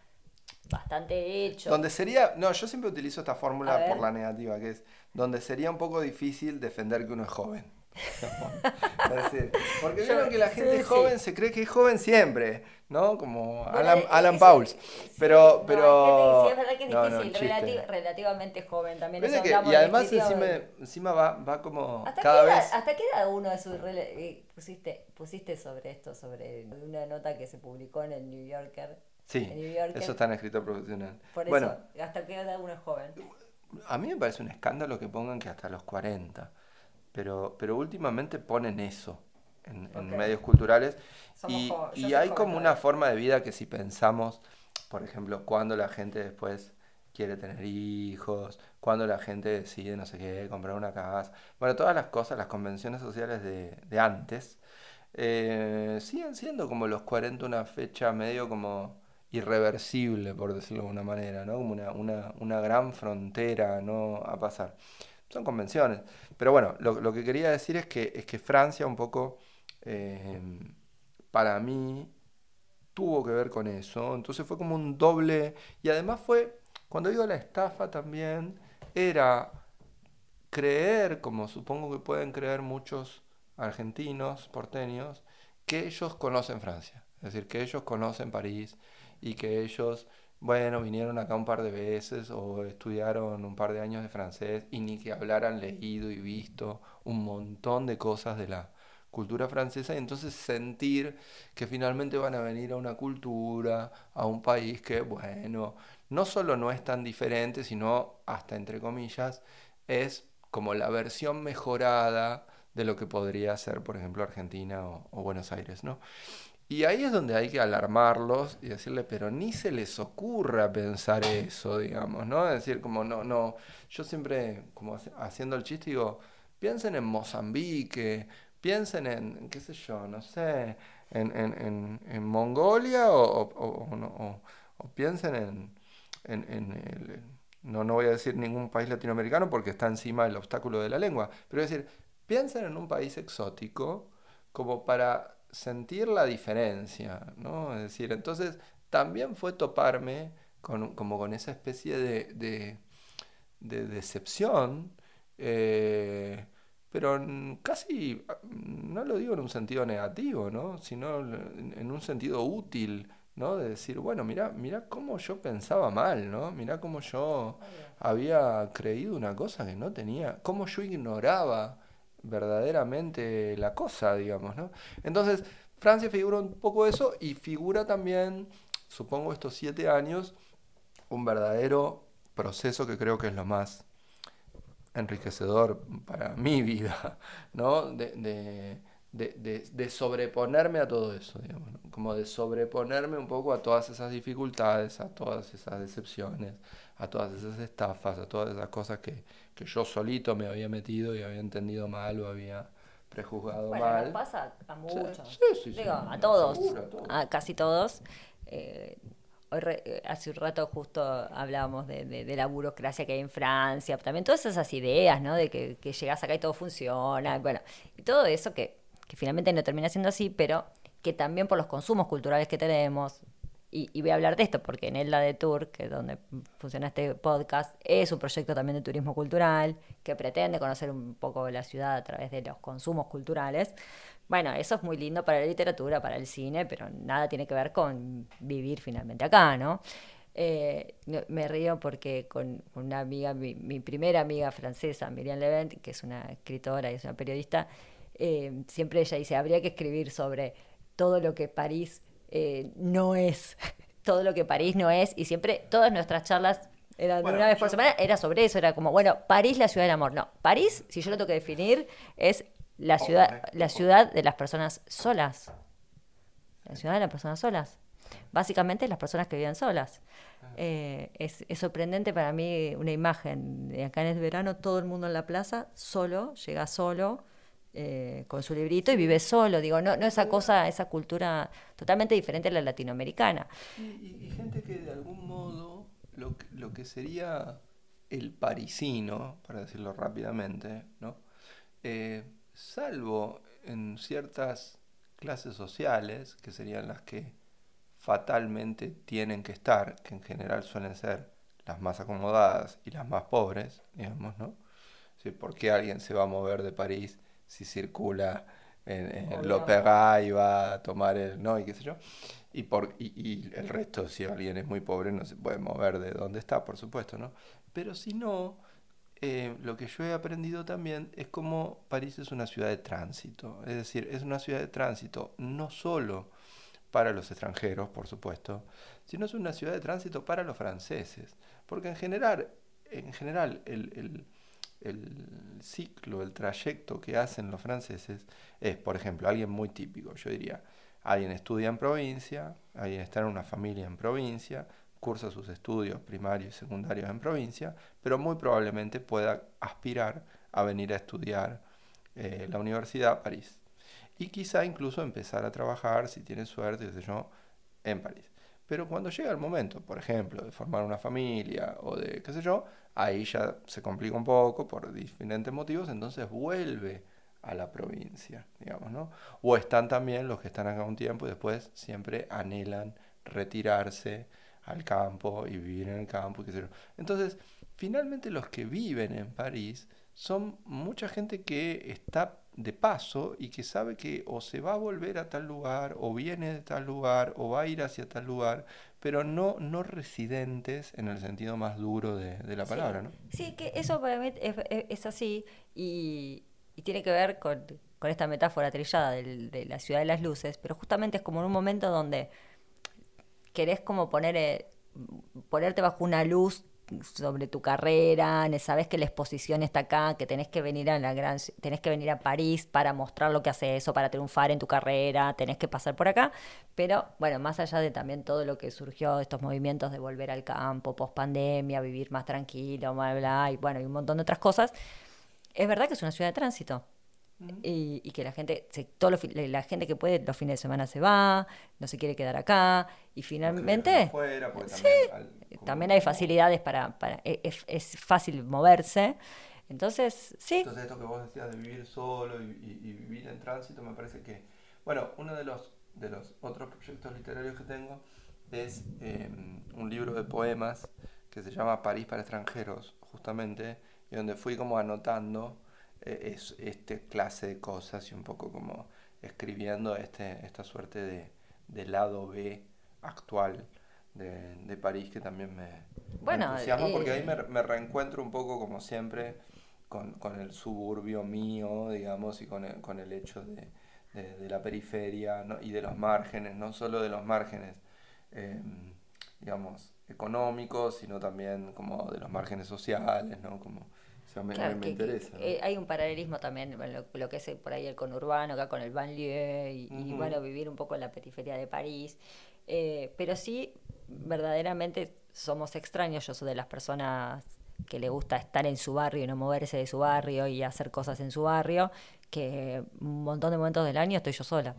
bastante hecho. Donde sería, no, yo siempre utilizo esta fórmula por la negativa, que es donde sería un poco difícil defender que uno es joven. Decir, porque Yo- vieron que la gente sí, joven sí. se cree que es joven siempre, ¿no? Como Bueno, Alan, Alan Pauls. sí, Pero, no, pero... es verdad que es no, no, difícil, relati- relativamente joven también. Eso que- y además encima, de- encima va, va como ¿Hasta, cada qué edad, vez... ¿Hasta qué edad uno de sus eh, pusiste, pusiste sobre esto, sobre una nota que se publicó en el New Yorker? Sí, New Yorker. eso está en escritor profesional. Por eso, Bueno, ¿hasta qué edad uno es joven? A mí me parece un escándalo que pongan que hasta los 40, pero, pero últimamente ponen eso en, medios culturales Somos y, y hay joven como una forma de vida que si pensamos, por ejemplo, cuando la gente después quiere tener hijos, cuando la gente decide, no sé qué, comprar una casa, bueno, todas las cosas, las convenciones sociales de, de antes, eh, siguen siendo como los 40 una fecha medio como irreversible, por decirlo de alguna manera, ¿no? Como una, una, una gran frontera, ¿no? A pasar. Son convenciones. Pero bueno, lo, que quería decir es que, es que Francia un poco, eh, para mí, tuvo que ver con eso. Entonces fue como un doble... Y además fue, cuando digo la estafa también, era creer, como supongo que pueden creer muchos argentinos, porteños, que ellos conocen Francia. Es decir, que ellos conocen París y que ellos, bueno, vinieron acá un par de veces o estudiaron un par de años de francés y ni que hablaran leído y visto un montón de cosas de la cultura francesa y entonces sentir que finalmente van a venir a una cultura, a un país que, bueno, no solo no es tan diferente, sino hasta entre comillas, es como la versión mejorada de lo que podría ser, por ejemplo, Argentina o, o Buenos Aires, ¿no? Y ahí es donde hay que alarmarlos y decirle, pero ni se les ocurra pensar eso, digamos, ¿no? Es decir, como no, no, yo siempre, como haciendo el chiste, digo, piensen en Mozambique, piensen en, qué sé yo, no sé, en, en, en, en Mongolia o, o- no- o- piensen en, en, en el- no, no voy a decir ningún país latinoamericano porque está encima del obstáculo de la lengua, pero es decir, piensen en un país exótico como para sentir la diferencia, ¿no? Es decir, entonces también fue toparme con, como con esa especie de, de, de decepción, eh, pero casi, ah, no lo digo en un sentido negativo, ¿no? Sino en, en un sentido útil, ¿no? De decir, bueno, mira, mira cómo yo pensaba mal, ¿no? Mira cómo yo había creído una cosa que no tenía, cómo yo ignoraba verdaderamente la cosa, digamos, ¿no? Entonces, Francia figura un poco eso y figura también, supongo, estos siete años, un verdadero proceso que creo que es lo más enriquecedor para mi vida, ¿no? De, de, de- de- de sobreponerme a todo eso, digamos, ¿no? Como de sobreponerme un poco a todas esas dificultades, a todas esas decepciones, a todas esas estafas, a todas esas cosas que, que yo solito me había metido y había entendido mal o había prejuzgado Bueno, mal. nos pasa a muchos. sí, sí, sí, Digo, a todos, seguro, a todos. a casi todos. Eh, hoy re- eh, hace un rato justo hablábamos de, de- de la burocracia que hay en Francia, también todas esas ideas, ¿no? De que, que llegás acá y todo funciona, bueno, y todo eso que, que finalmente no termina siendo así, pero que también por los consumos culturales que tenemos, y, voy a hablar de esto porque en Elda de Tour, que es donde funciona este podcast, es un proyecto también de turismo cultural que pretende conocer un poco la ciudad a través de los consumos culturales. Bueno, eso es muy lindo para la literatura, para el cine, pero nada tiene que ver con vivir finalmente acá, ¿no? Eh, me río porque con con una amiga, mi, mi primera amiga francesa, Miriam Levent, que es una escritora y es una periodista, eh, siempre ella dice, habría que escribir sobre todo lo que París eh, no es, todo lo que París no es, y siempre todas nuestras charlas eran Bueno, una vez por yo- semana, era sobre eso, era como, bueno, París la ciudad del amor. No, París, si yo lo tengo que definir, es la ciudad, la ciudad de las personas solas. La ciudad de las personas solas. Básicamente las personas que viven solas. Eh, es, sorprendente para mí una imagen. de Acá en el verano todo el mundo en la plaza, solo, llega solo, eh, con su librito y vive solo. Digo, no, no esa cosa, esa cultura totalmente diferente a la latinoamericana. Y, gente que de algún modo lo, lo que sería el parisino, para decirlo rápidamente, ¿no? Eh, salvo en ciertas clases sociales, que serían las que fatalmente tienen que estar, que en general suelen ser las más acomodadas y las más pobres, digamos, ¿no? ¿Por qué alguien se va a mover de París si circula en, en y va a tomar el, no, y qué sé yo? Y, por, y, el resto, si alguien es muy pobre, no se puede mover de donde está, por supuesto, ¿no? Pero si no, eh, lo que yo he aprendido también es como París es una ciudad de tránsito. Es decir, es una ciudad de tránsito no solo para los extranjeros, por supuesto, sino es una ciudad de tránsito para los franceses. Porque en general, en general el, ciclo, el trayecto que hacen los franceses es, por ejemplo, alguien muy típico, yo diría, alguien estudia en provincia, alguien está en una familia en provincia, cursa sus estudios primarios y secundarios en provincia, pero muy probablemente pueda aspirar a venir a estudiar eh, la Universidad a París. Y quizá incluso empezar a trabajar, si tiene suerte, yo, en París. Pero cuando llega el momento, por ejemplo, de formar una familia o de qué sé yo, ahí ya se complica un poco por diferentes motivos, entonces vuelve a la provincia, digamos, ¿no? O están también los que están acá un tiempo y después siempre anhelan retirarse al campo y vivir en el campo. Qué. Entonces, finalmente los que viven en París son mucha gente que está de paso y que sabe que o se va a volver a tal lugar, o viene de tal lugar, o va a ir hacia tal lugar, pero no, no residentes en el sentido más duro de, la palabra, sí. ¿no? Sí, que eso para mí es, así y, tiene que ver con, esta metáfora trillada de la ciudad de las luces, pero justamente es como en un momento donde querés como poner, eh, ponerte bajo una luz sobre tu carrera, sabes que la exposición está acá, que tenés que venir a la gran, tenés que venir a París para mostrar lo que hace eso, para triunfar en tu carrera, tenés que pasar por acá, pero bueno, más allá de también todo lo que surgió, estos movimientos de volver al campo, post pandemia, vivir más tranquilo, bla, bla, y bueno, y un montón de otras cosas, es verdad que es una ciudad de tránsito y, que la gente, se, todo la gente que puede los fines de semana se va, no se quiere quedar acá y finalmente... también, hay facilidades para... para e, es, fácil moverse. Entonces, sí. Entonces esto que vos decías de vivir solo y, vivir en tránsito me parece que... Bueno, uno de los, de los otros proyectos literarios que tengo es em, un libro de poemas que se llama París para extranjeros, justamente, y donde fui como anotando eh, es este clase de cosas y un poco como escribiendo este, esta suerte de, lado B actual de, París que también me, bueno, entusiasma porque ahí eh, me, reencuentro un poco como siempre con, el suburbio mío, digamos, y con el, con el hecho de, la periferia y de los márgenes, no solo de los márgenes, em, digamos, económicos, sino también como de los márgenes sociales, ¿no? Como, me, interesa. Eh, hay un paralelismo también, lo, lo, que es por ahí el conurbano, acá con el banlieue, y, bueno, vivir un poco en la periferia de París. Eh, pero sí, verdaderamente somos extraños. Yo soy de las personas que le gusta estar en su barrio y no moverse de su barrio y hacer cosas en su barrio, que un montón de momentos del año estoy yo sola.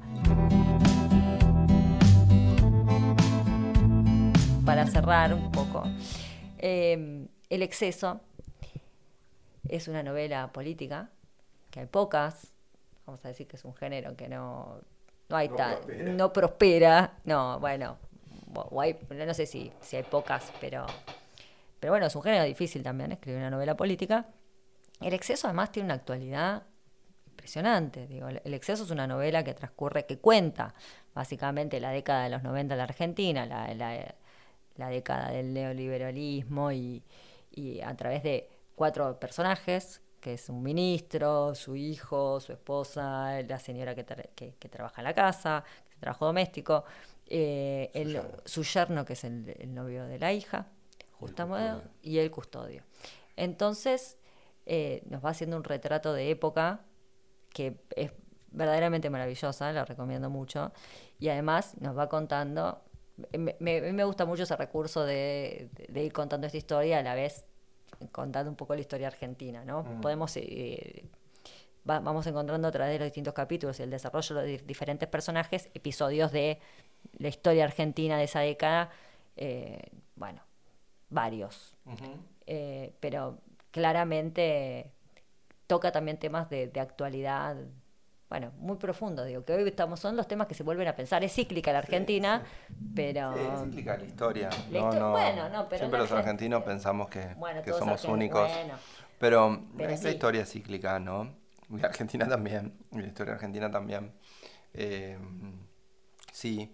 Para cerrar un poco, eh, el exceso es una novela política, que hay pocas, vamos a decir que es un género que no, no hay tan, no prospera, no, bueno, no sé si, si hay pocas, pero, pero bueno, es un género difícil también escribir una novela política. El exceso además tiene una actualidad impresionante. Digo, el exceso es una novela que transcurre, que cuenta básicamente la década de los 90 en la Argentina, la, la, década del neoliberalismo y, y a través de cuatro personajes, que es un ministro, su hijo, su esposa, la señora que, que, trabaja en la casa, que trabajo doméstico, eh, su, yerno. que es el, novio de la hija, justamente, y el custodio. Entonces, eh, nos va haciendo un retrato de época que es verdaderamente maravillosa, la recomiendo mucho. Y además nos va contando, me, me, gusta mucho ese recurso de, ir contando esta historia a la vez contando un poco la historia argentina, ¿no? Mm. Podemos... Eh, vamos encontrando a través de los distintos capítulos y el desarrollo de diferentes personajes, episodios de la historia argentina de esa década, eh, bueno, varios. Eh, pero claramente toca también temas de, actualidad, bueno, muy profundos, digo, que hoy estamos, son los temas que se vuelven a pensar. Es cíclica la Argentina, pero... es cíclica la historia. bueno, no, pero Siempre los argentinos pensamos que, que somos únicos. Pero, esta historia es cíclica, ¿no? La Argentina también, la historia argentina también. Eh, sí.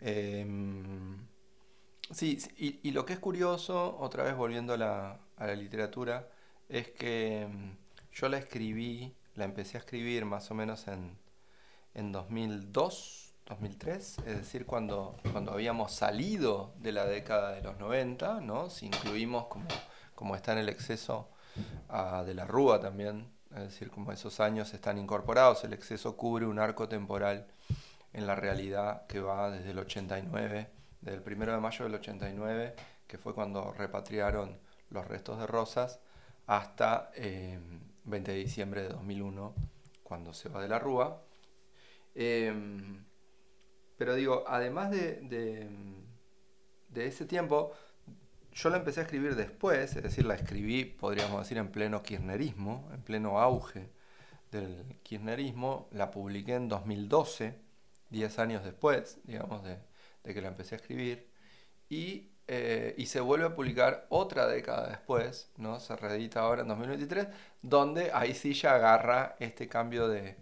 Eh, sí, y, y, lo que es curioso, otra vez volviendo a la, a la literatura, es que yo la escribí, la empecé a escribir más o menos en, en 2002, 2003, es decir, cuando, cuando habíamos salido de la década de los 90, ¿no? Si incluimos como, como está en el exceso de la Rúa también, es decir, como esos años están incorporados, el exceso cubre un arco temporal en la realidad que va desde el 89, desde el 1 de mayo del 89, que fue cuando repatriaron los restos de Rosas, hasta... Eh, 20 de diciembre de 2001, cuando se va de la Rúa. Em, pero digo, además de, de, ese tiempo, yo la empecé a escribir después, es decir, la escribí, podríamos decir, en pleno kirchnerismo, en pleno auge del kirchnerismo, la publiqué en 2012, 10 años después, digamos, de, de que la empecé a escribir, y eh, y se vuelve a publicar otra década después, ¿no? Se reedita ahora en 2023, donde ahí sí ya agarra este cambio de,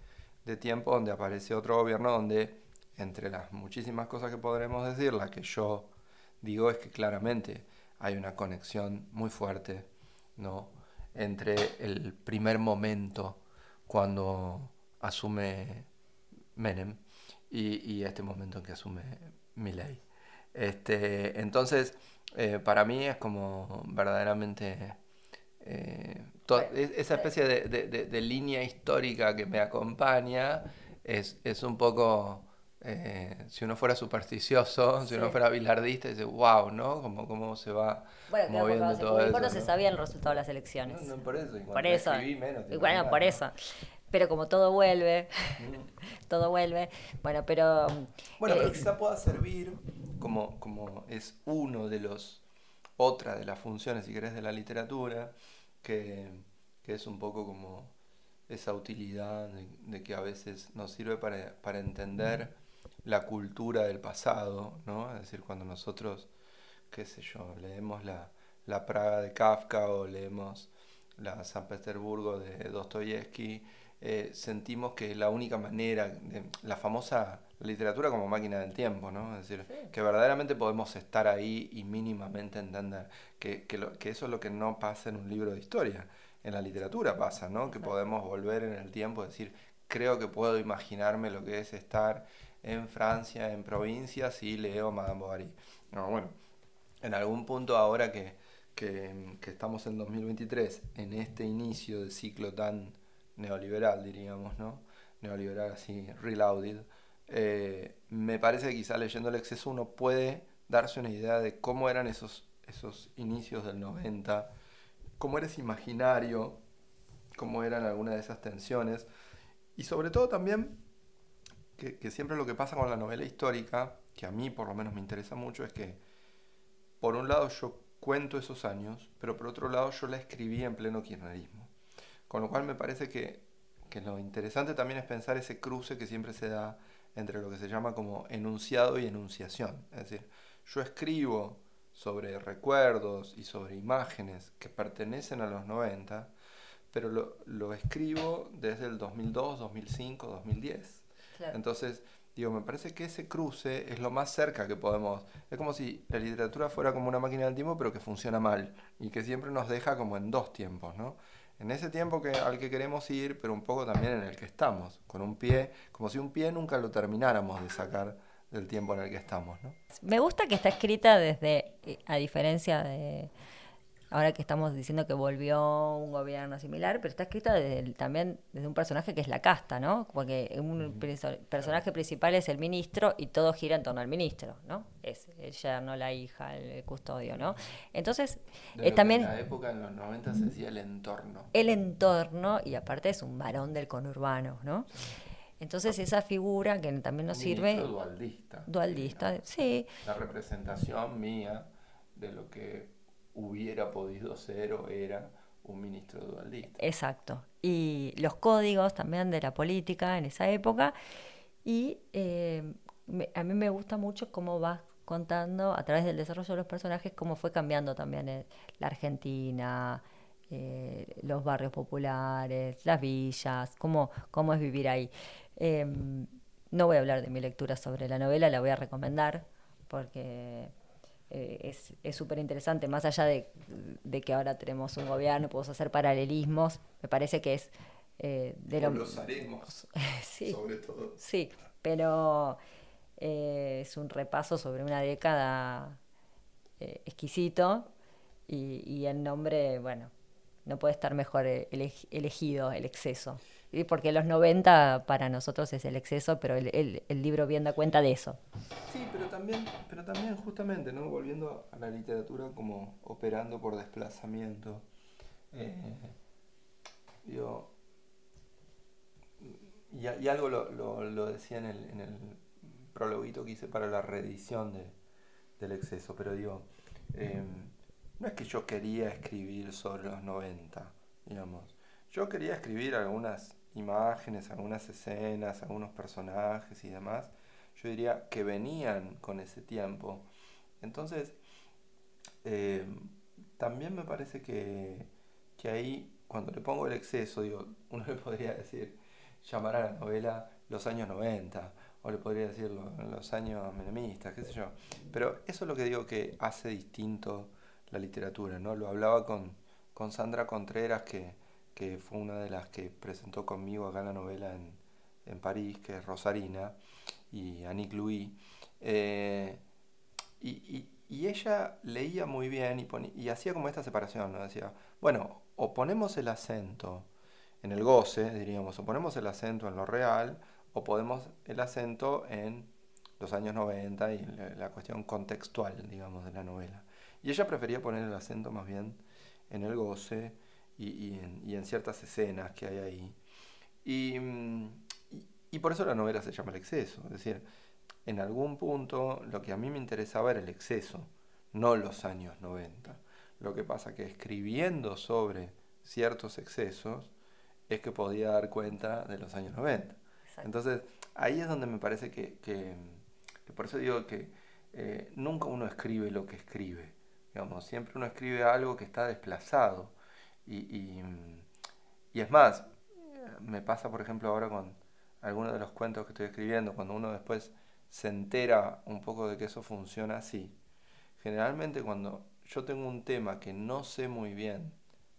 de tiempo, donde aparece otro gobierno, donde entre las muchísimas cosas que podremos decir, la que yo digo es que claramente hay una conexión muy fuerte, ¿no? Entre el primer momento cuando asume Menem y, y este momento en que asume Milei. Este, entonces, eh, para mí es como verdaderamente eh, esa especie de, línea histórica que me acompaña es, es un poco, eh, si uno fuera supersticioso, si uno fuera bilardista, dice, wow, ¿no? Como cómo se va bueno, moviendo todo eso. no se sabía el resultado de las elecciones. No, por eso, por eso. Menos, bueno, por eso pero como todo vuelve, mm. todo vuelve, bueno, pero... Bueno, pero quizá pueda servir como, como es uno de los, otra de las funciones, si querés, de la literatura, que, es un poco como esa utilidad de, que a veces nos sirve para, entender la cultura del pasado, ¿no? Es decir, cuando nosotros, qué sé yo, leemos la, la Praga de Kafka o leemos la San Petersburgo de Dostoyevsky, eh, sentimos que la única manera, de, la famosa literatura como máquina del tiempo, ¿no? Es decir, que verdaderamente podemos estar ahí y mínimamente entender que, que, que, eso es lo que no pasa en un libro de historia. En la literatura pasa, ¿no? Que podemos volver en el tiempo, decir, creo que puedo imaginarme lo que es estar en Francia, en provincias, y leo Madame Bovary. No, bueno, en algún punto ahora que, que, que estamos en 2023, en este inicio de ciclo tan neoliberal, diríamos, ¿no? Neoliberal así, reloaded. Eh, me parece que quizá leyendo el exceso uno puede darse una idea de cómo eran esos, esos inicios del 90, cómo era ese imaginario, cómo eran algunas de esas tensiones, y sobre todo también que, que siempre lo que pasa con la novela histórica, que a mí por lo menos me interesa mucho, es que por un lado yo cuento esos años, pero por otro lado yo la escribí en pleno kirchnerismo. Con lo cual me parece que, lo interesante también es pensar ese cruce que siempre se da entre lo que se llama como enunciado y enunciación. Es decir, yo escribo sobre recuerdos y sobre imágenes que pertenecen a los 90, pero lo, escribo desde el 2002, 2005, 2010. Entonces, digo, me parece que ese cruce es lo más cerca que podemos. Es como si la literatura fuera como una máquina del tiempo, pero que funciona mal y que siempre nos deja como en dos tiempos, ¿no? En ese tiempo que, al que queremos ir, pero un poco también en el que estamos, con un pie, como si un pie nunca lo termináramos de sacar del tiempo en el que estamos. ¿no? Me gusta que está escrita desde, eh, a diferencia de, ahora que estamos diciendo que volvió un gobierno similar, pero está escrito también desde un personaje que es la casta, ¿no? Porque un personaje principal es el ministro y todo gira en torno al ministro, ¿no? Es ella, no la hija, el custodio, ¿no? Entonces, eh, también... En la época, en los 90, se decía el entorno. El entorno, y aparte es un varón del conurbano, ¿no? Entonces esa figura que también nos sirve... Dualdista. Dualdista, sí. La representación mía de lo que hubiera podido ser o era un ministro dualdista. Exacto. Y los códigos también de la política en esa época. Y eh, a mí me gusta mucho cómo vas contando a través del desarrollo de los personajes cómo fue cambiando también eh, la Argentina, eh, los barrios populares, las villas, cómo, cómo es vivir ahí. Em, no voy a hablar de mi lectura sobre la novela, la voy a recomendar porque eh, es súper interesante, más allá de, que ahora tenemos un gobierno, podemos hacer paralelismos, me parece que es eh, de lo... los haremos, sí, sobre todo. Sí, pero eh, es un repaso sobre una década exquisito y, el nombre, bueno, no puede estar mejor elegido, el exceso porque los 90 para nosotros es el exceso, pero el, libro bien da cuenta de eso. Sí, pero también, pero también justamente, ¿no? volviendo a la literatura como operando por desplazamiento, eh, y, algo lo, decía en el, en el prologuito que hice para la reedición de, del exceso, pero digo, em, no es que yo quería escribir sobre los 90, digamos. Yo quería escribir algunas imágenes, algunas escenas, algunos personajes y demás, yo diría que venían con ese tiempo. Entonces, eh, también me parece que, que, ahí, cuando le pongo el exceso, digo, uno le podría decir, llamar a la novela los años 90, o le podría decir los años menemistas, qué sé yo. Pero eso es lo que digo que hace distinto la literatura, ¿no? Lo hablaba con, con Sandra Contreras, que, que fue una de las que presentó conmigo acá la novela en, en París, que es Rosarina, y Annick Louis. Eh, y, y, ella leía muy bien y, y hacía como esta separación, ¿no? Decía, bueno, o ponemos el acento en el goce, diríamos, o ponemos el acento en lo real, o ponemos el acento en los años 90 y la, la cuestión contextual, digamos, de la novela. Y ella prefería poner el acento más bien en el goce, y, en, ciertas escenas que hay ahí. Y, y, por eso la novela se llama El exceso. Es decir, en algún punto lo que a mí me interesaba era el exceso, no los años 90. Lo que pasa que escribiendo sobre ciertos excesos es que podía dar cuenta de los años 90. Entonces, ahí es donde me parece que, que, por eso digo que eh, nunca uno escribe lo que escribe. Digamos, siempre uno escribe algo que está desplazado y, y, es más, me pasa por ejemplo ahora con algunos de los cuentos que estoy escribiendo, cuando uno después se entera un poco de que eso funciona así. Generalmente cuando yo tengo un tema que no sé muy bien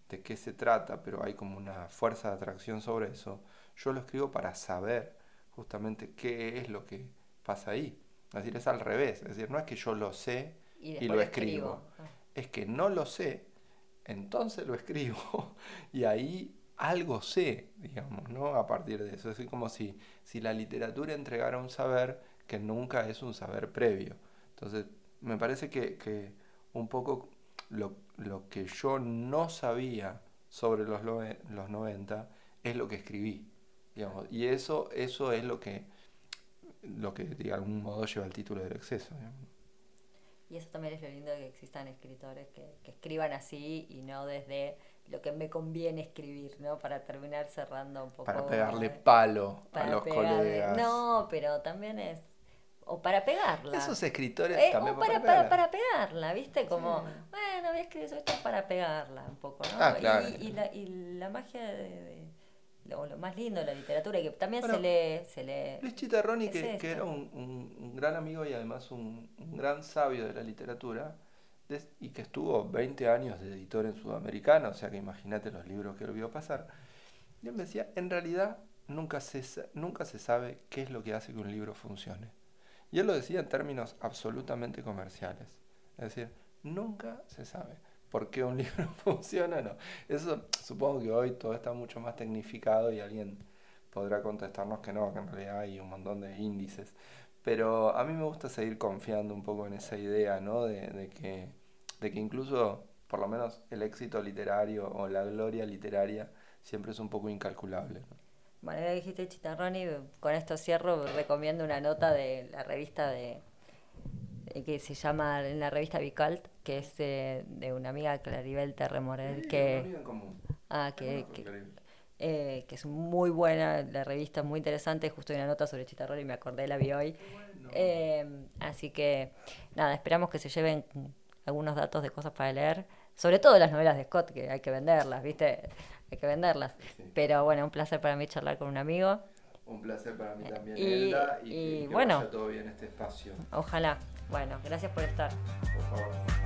de qué se trata, pero hay como una fuerza de atracción sobre eso, yo lo escribo para saber justamente qué es lo que pasa ahí. Es decir, es al revés. Es decir, no es que yo lo sé y, lo escribo. Ah. Es que no lo sé entonces lo escribo y ahí algo sé, digamos, ¿no? A partir de eso. Es como si, si la literatura entregara un saber que nunca es un saber previo. Entonces, me parece que, un poco lo, que yo no sabía sobre los, los 90 es lo que escribí, digamos. Y eso, eso es lo que, lo que de algún modo lleva el título del exceso. Y eso también es lo lindo de que existan escritores que, escriban así y no desde lo que me conviene escribir, ¿no? Para terminar cerrando un poco. Para pegarle palo a los colegas. No, pero también es. O para pegarla. Esos escritores eh, también. O para, para, para, pegarla, ¿viste? Como, bueno, voy a escribir esto para pegarla un poco, ¿no? Ah, claro. y, la, y la magia de lo, más lindo de la literatura, y que también se lee... Se lee Luis Chitarroni, que, que, era un, un, gran amigo y además un, un gran sabio de la literatura, y que estuvo 20 años de editor en Sudamericana, o sea que imagínate los libros que él vio pasar, y él me decía, en realidad nunca se, nunca se sabe qué es lo que hace que un libro funcione. Y él lo decía en términos absolutamente comerciales. Es decir, nunca se sabe. Por qué un libro funciona no. Eso supongo que hoy todo está mucho más tecnificado y alguien podrá contestarnos que no, que en realidad hay un montón de índices. Pero a mí me gusta seguir confiando un poco en esa idea, ¿no? De, que, de que incluso, por lo menos, el éxito literario o la gloria literaria siempre es un poco incalculable. Bueno, ya dijiste Chitarrón y con esto cierro, recomiendo una nota de la revista de que se llama en la revista Bicalt, que es de, una amiga Claribel Terremorel, que, ah, que, eh, que, es muy buena, la revista es muy interesante, justo hay una nota sobre Chitarrón y me acordé, la vi hoy. Eh, así que nada, esperamos que se lleven algunos datos de cosas para leer, sobre todo las novelas de Scott, que hay que venderlas, ¿viste? hay que venderlas. Pero bueno, un placer para mí charlar con un amigo. Un placer para mí también, y, y, que, bueno, vaya todo bien este espacio. Ojalá. Bueno, gracias por estar. Por favor.